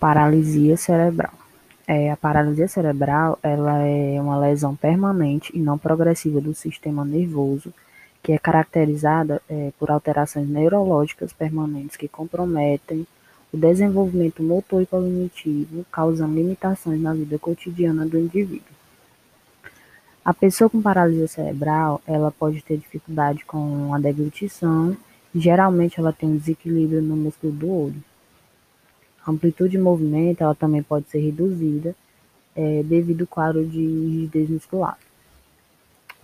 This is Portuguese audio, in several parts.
Paralisia cerebral. É, a paralisia cerebral ela é uma lesão permanente e não progressiva do sistema nervoso que é caracterizada é, por alterações neurológicas permanentes que comprometem o desenvolvimento motor e cognitivo, causando limitações na vida cotidiana do indivíduo. A pessoa com paralisia cerebral, ela pode ter dificuldade com a deglutição, e geralmente ela tem um desequilíbrio no músculo do olho. A amplitude de movimento ela também pode ser reduzida é, devido ao quadro de rigidez muscular.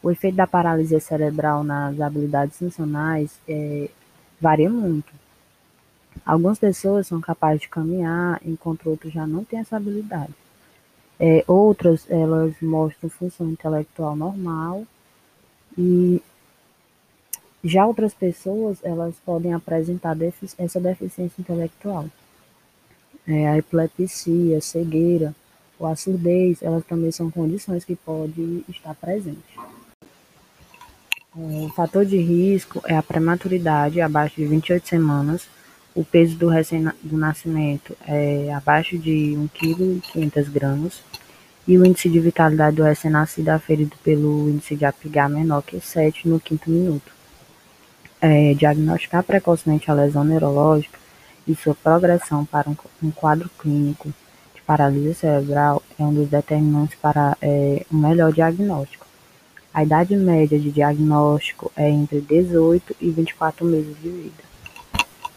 O efeito da paralisia cerebral nas habilidades funcionais é, varia muito. Algumas pessoas são capazes de caminhar, enquanto outras já não têm essa habilidade. É, outras, elas mostram função intelectual normal e já outras pessoas, elas podem apresentar defici essa deficiência intelectual é, a epilepsia, a cegueira ou a surdez, elas também são condições que podem estar presentes. O fator de risco é a prematuridade abaixo de 28 semanas, o peso do, recém, do nascimento é abaixo de 1,5 kg e o índice de vitalidade do recém-nascido aferido pelo índice de APGA menor que 7 no quinto minuto. É, diagnosticar precocemente a lesão neurológica e sua progressão para um quadro clínico de paralisia cerebral é um dos determinantes para é, um melhor diagnóstico. A idade média de diagnóstico é entre 18 e 24 meses de vida.